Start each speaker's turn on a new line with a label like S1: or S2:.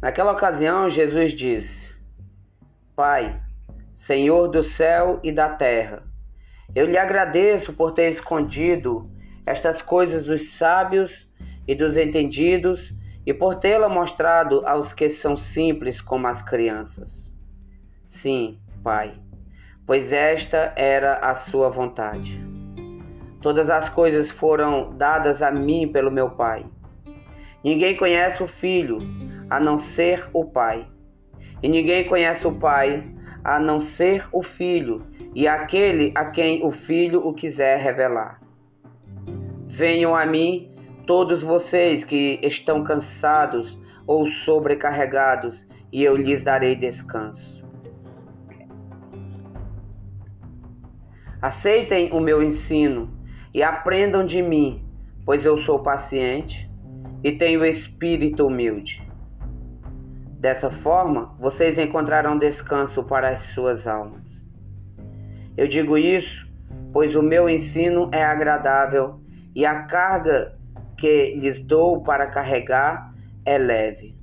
S1: Naquela ocasião, Jesus disse: Pai, Senhor do céu e da terra, eu lhe agradeço por ter escondido estas coisas dos sábios e dos entendidos e por tê-la mostrado aos que são simples como as crianças. Sim, Pai, pois esta era a sua vontade. Todas as coisas foram dadas a mim pelo meu Pai. Ninguém conhece o Filho a não ser o Pai. E ninguém conhece o Pai a não ser o Filho e aquele a quem o Filho o quiser revelar. Venham a mim todos vocês que estão cansados ou sobrecarregados, e eu lhes darei descanso. Aceitem o meu ensino e aprendam de mim, pois eu sou paciente e tenho espírito humilde. Dessa forma, vocês encontrarão descanso para as suas almas. Eu digo isso, pois o meu ensino é agradável e a carga que lhes dou para carregar é leve.